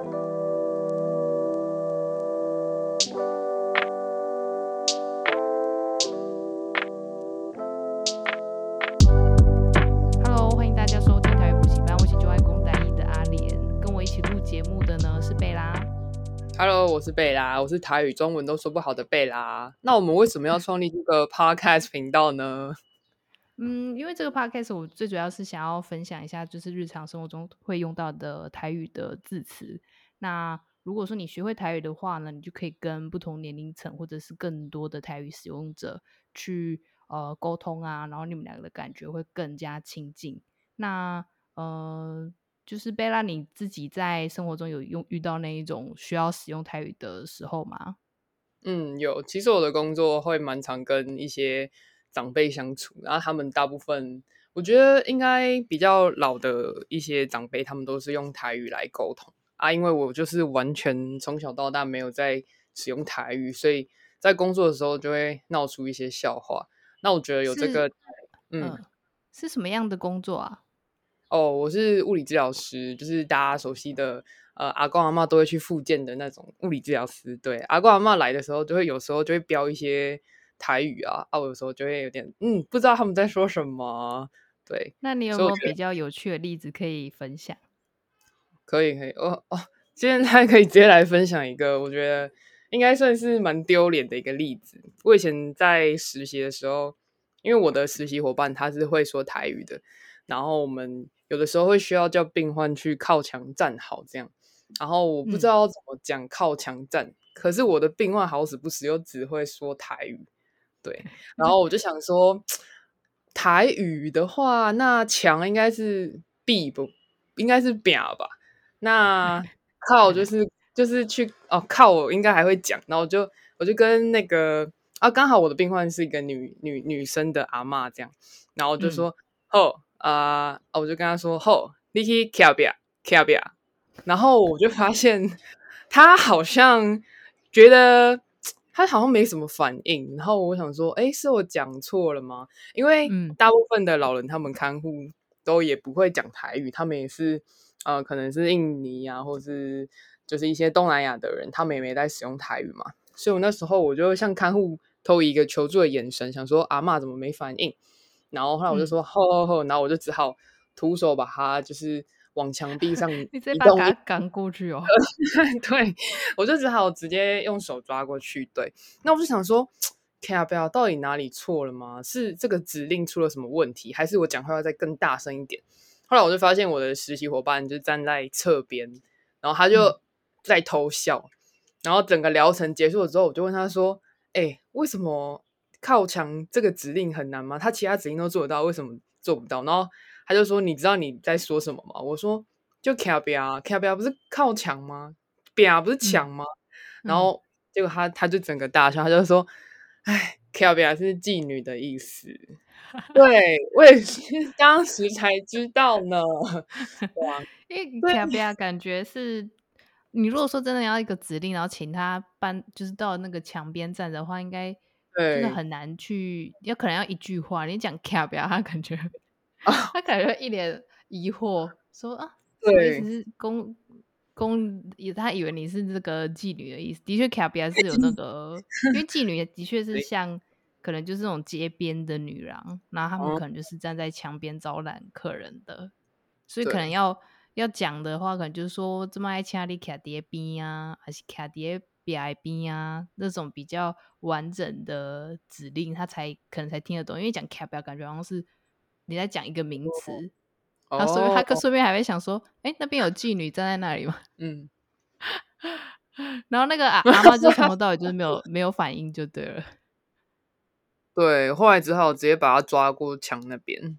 Hello，欢迎大家收听台语补习班，我是就爱公单一的阿莲，跟我一起录节目的呢是贝拉。Hello，我是贝拉，我是台语中文都说不好的贝拉。那我们为什么要创立这个 Podcast 频道呢？嗯，因为这个 Podcast 我最主要是想要分享一下，就是日常生活中会用到的台语的字词。那如果说你学会台语的话呢，你就可以跟不同年龄层或者是更多的台语使用者去呃沟通啊，然后你们两个的感觉会更加亲近。那呃。就是贝拉，你自己在生活中有用遇到那一种需要使用台语的时候吗？嗯，有。其实我的工作会蛮常跟一些长辈相处，然后他们大部分，我觉得应该比较老的一些长辈，他们都是用台语来沟通啊。因为我就是完全从小到大没有在使用台语，所以在工作的时候就会闹出一些笑话。那我觉得有这个，嗯、呃，是什么样的工作啊？哦，oh, 我是物理治疗师，就是大家熟悉的，呃，阿公阿嬷都会去复健的那种物理治疗师。对，阿公阿嬷来的时候，就会有时候就会标一些台语啊，啊，我有时候就会有点，嗯，不知道他们在说什么。对，那你有没有比较有趣的例子可以分享？可以，可以，哦哦，现在可以直接来分享一个，我觉得应该算是蛮丢脸的一个例子。我以前在实习的时候，因为我的实习伙伴他是会说台语的，然后我们。有的时候会需要叫病患去靠墙站好，这样，然后我不知道怎么讲靠墙站，嗯、可是我的病患好死不死又只会说台语，对，然后我就想说，台语的话，那墙应该是壁不，应该是表吧？那 靠就是就是去哦靠，我应该还会讲，然后我就我就跟那个啊，刚好我的病患是一个女女女生的阿嬷这样，然后我就说哦。嗯啊，uh, 我就跟她说：“吼，你去卡比亚，卡比亚。”然后我就发现她好像觉得他好像没什么反应。然后我想说：“哎，是我讲错了吗？”因为大部分的老人他们看护都也不会讲台语，他们也是呃，可能是印尼啊，或是就是一些东南亚的人，他们也没在使用台语嘛。所以我那时候我就向看护投一个求助的眼神，想说：“阿嬷怎么没反应？”然后后来我就说吼吼吼，然后我就只好徒手把他就是往墙壁上移动，你再把他赶过去哦。对，我就只好直接用手抓过去。对，那我就想说，卡比亚到底哪里错了吗？是这个指令出了什么问题，还是我讲话要再更大声一点？后来我就发现我的实习伙伴就站在侧边，然后他就在偷笑。嗯、然后整个疗程结束了之后，我就问他说：“哎，为什么？”靠墙这个指令很难吗？他其他指令都做得到，为什么做不到？然后他就说：“你知道你在说什么吗？”我说：“就卡比亚，卡比亚不是靠墙吗？边不是墙吗？”嗯、然后结果他他就整个大笑，他就说：“哎，卡比亚是妓女的意思。”对，我也是 当时才知道呢。哇，因为卡比亚感觉是你如果说真的要一个指令，然后请他搬，就是到那个墙边站的话，应该。真的很难去，要可能要一句话。你讲卡比亚，他感觉，啊、他感觉一脸疑惑，说啊，对，是公公，也他以为你是这个妓女的意思。的确，卡比亚是有那个，因为妓女的确是像，可能就是那种街边的女郎，然后他们可能就是站在墙边招揽客人的，所以可能要要讲的话，可能就是说这么爱请你卡碟边啊，还是卡碟。B I B 啊，那种比较完整的指令，他才可能才听得懂。因为讲 cap 感觉好像是你在讲一个名词，他顺便他可顺便还会想说，哎、欸，那边有妓女站在那里吗？嗯，然后那个阿 阿妈就从头到尾就是没有没有反应就对了。对，后来只好直接把他抓过墙那边。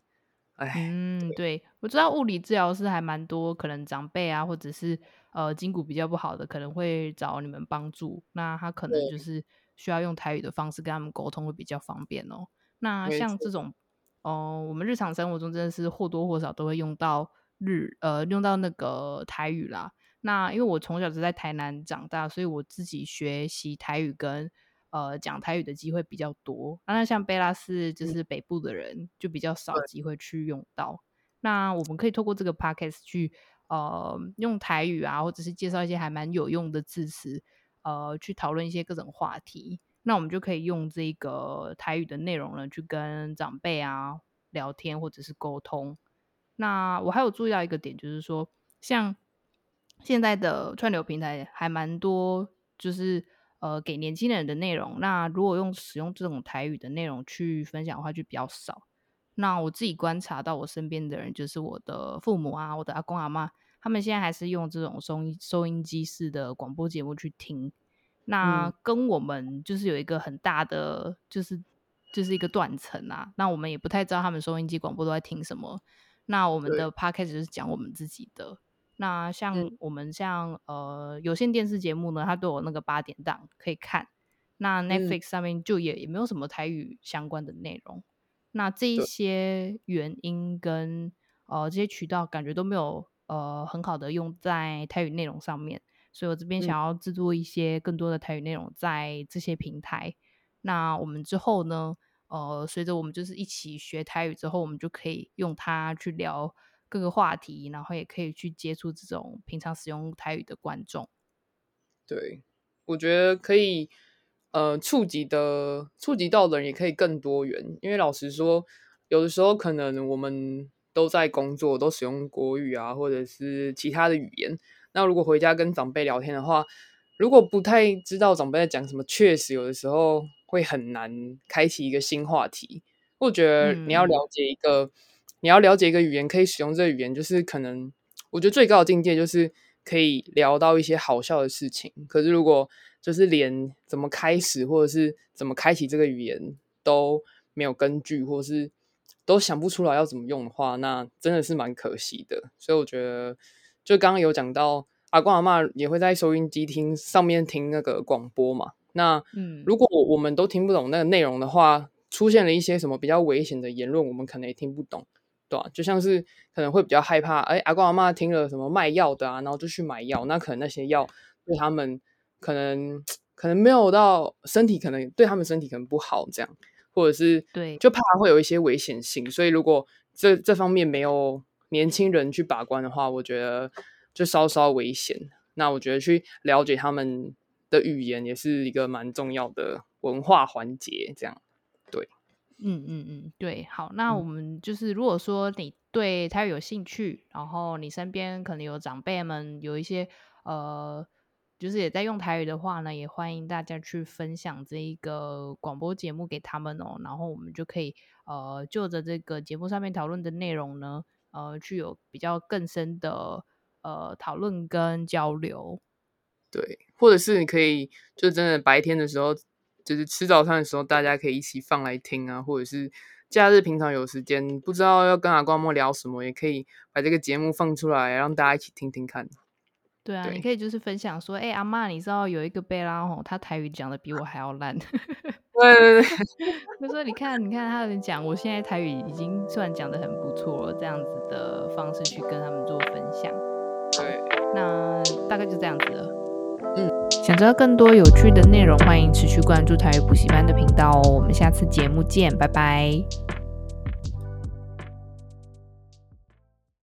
哎，嗯，对，我知道物理治疗师还蛮多，可能长辈啊，或者是。呃，筋骨比较不好的可能会找你们帮助，那他可能就是需要用台语的方式跟他们沟通会比较方便哦。那像这种，哦、呃，我们日常生活中真的是或多或少都会用到日，呃，用到那个台语啦。那因为我从小是在台南长大，所以我自己学习台语跟呃讲台语的机会比较多。那像贝拉是就是北部的人，就比较少机会去用到。嗯、那我们可以透过这个 podcast 去。呃用台语啊，或者是介绍一些还蛮有用的字词，呃，去讨论一些各种话题。那我们就可以用这个台语的内容呢，去跟长辈啊聊天或者是沟通。那我还有注意到一个点，就是说，像现在的串流平台还蛮多，就是呃给年轻人的内容。那如果用使用这种台语的内容去分享的话，就比较少。那我自己观察到，我身边的人，就是我的父母啊，我的阿公阿妈，他们现在还是用这种收音收音机式的广播节目去听。那跟我们就是有一个很大的，就是就是一个断层啊。那我们也不太知道他们收音机广播都在听什么。那我们的 podcast 就是讲我们自己的。那像我们像呃有线电视节目呢，它都有那个八点档可以看。那 Netflix 上面就也也没有什么台语相关的内容。那这一些原因跟呃这些渠道感觉都没有呃很好的用在台语内容上面。所以我这边想要制作一些更多的台语内容在这些平台。嗯、那我们之后呢，呃，随着我们就是一起学台语之后，我们就可以用它去聊各个话题，然后也可以去接触这种平常使用台语的观众。对，我觉得可以，呃，触及的触及到的人也可以更多元。因为老实说，有的时候可能我们都在工作，都使用国语啊，或者是其他的语言。那如果回家跟长辈聊天的话，如果不太知道长辈在讲什么，确实有的时候会很难开启一个新话题。我觉得你要了解一个，嗯、你要了解一个语言，可以使用这个语言，就是可能我觉得最高的境界就是可以聊到一些好笑的事情。可是如果就是连怎么开始或者是怎么开启这个语言都没有根据，或是都想不出来要怎么用的话，那真的是蛮可惜的。所以我觉得。就刚刚有讲到，阿公阿妈也会在收音机听上面听那个广播嘛。那嗯，如果我们都听不懂那个内容的话，出现了一些什么比较危险的言论，我们可能也听不懂，对吧？就像是可能会比较害怕，哎，阿公阿妈听了什么卖药的啊，然后就去买药，那可能那些药对他们可能 可能没有到身体，可能对他们身体可能不好，这样，或者是对，就怕会有一些危险性。所以如果这这方面没有。年轻人去把关的话，我觉得就稍稍危险。那我觉得去了解他们的语言也是一个蛮重要的文化环节。这样，对，嗯嗯嗯，对。好，那我们就是如果说你对台语有兴趣，然后你身边可能有长辈们有一些呃，就是也在用台语的话呢，也欢迎大家去分享这一个广播节目给他们哦。然后我们就可以呃，就着这个节目上面讨论的内容呢。呃，具有比较更深的呃讨论跟交流，对，或者是你可以就真的白天的时候，就是吃早餐的时候，大家可以一起放来听啊，或者是假日平常有时间，不知道要跟阿光莫聊什么，也可以把这个节目放出来，让大家一起听听看。对啊，对你可以就是分享说，哎、欸，阿妈，你知道有一个贝拉吼，他台语讲的比我还要烂。对对对，他说，你看，你看他们讲，我现在台语已经算讲的很不错了，这样子的方式去跟他们做分享。对，那大概就这样子了。嗯，想知道更多有趣的内容，欢迎持续关注台语补习班的频道哦。我们下次节目见，拜拜。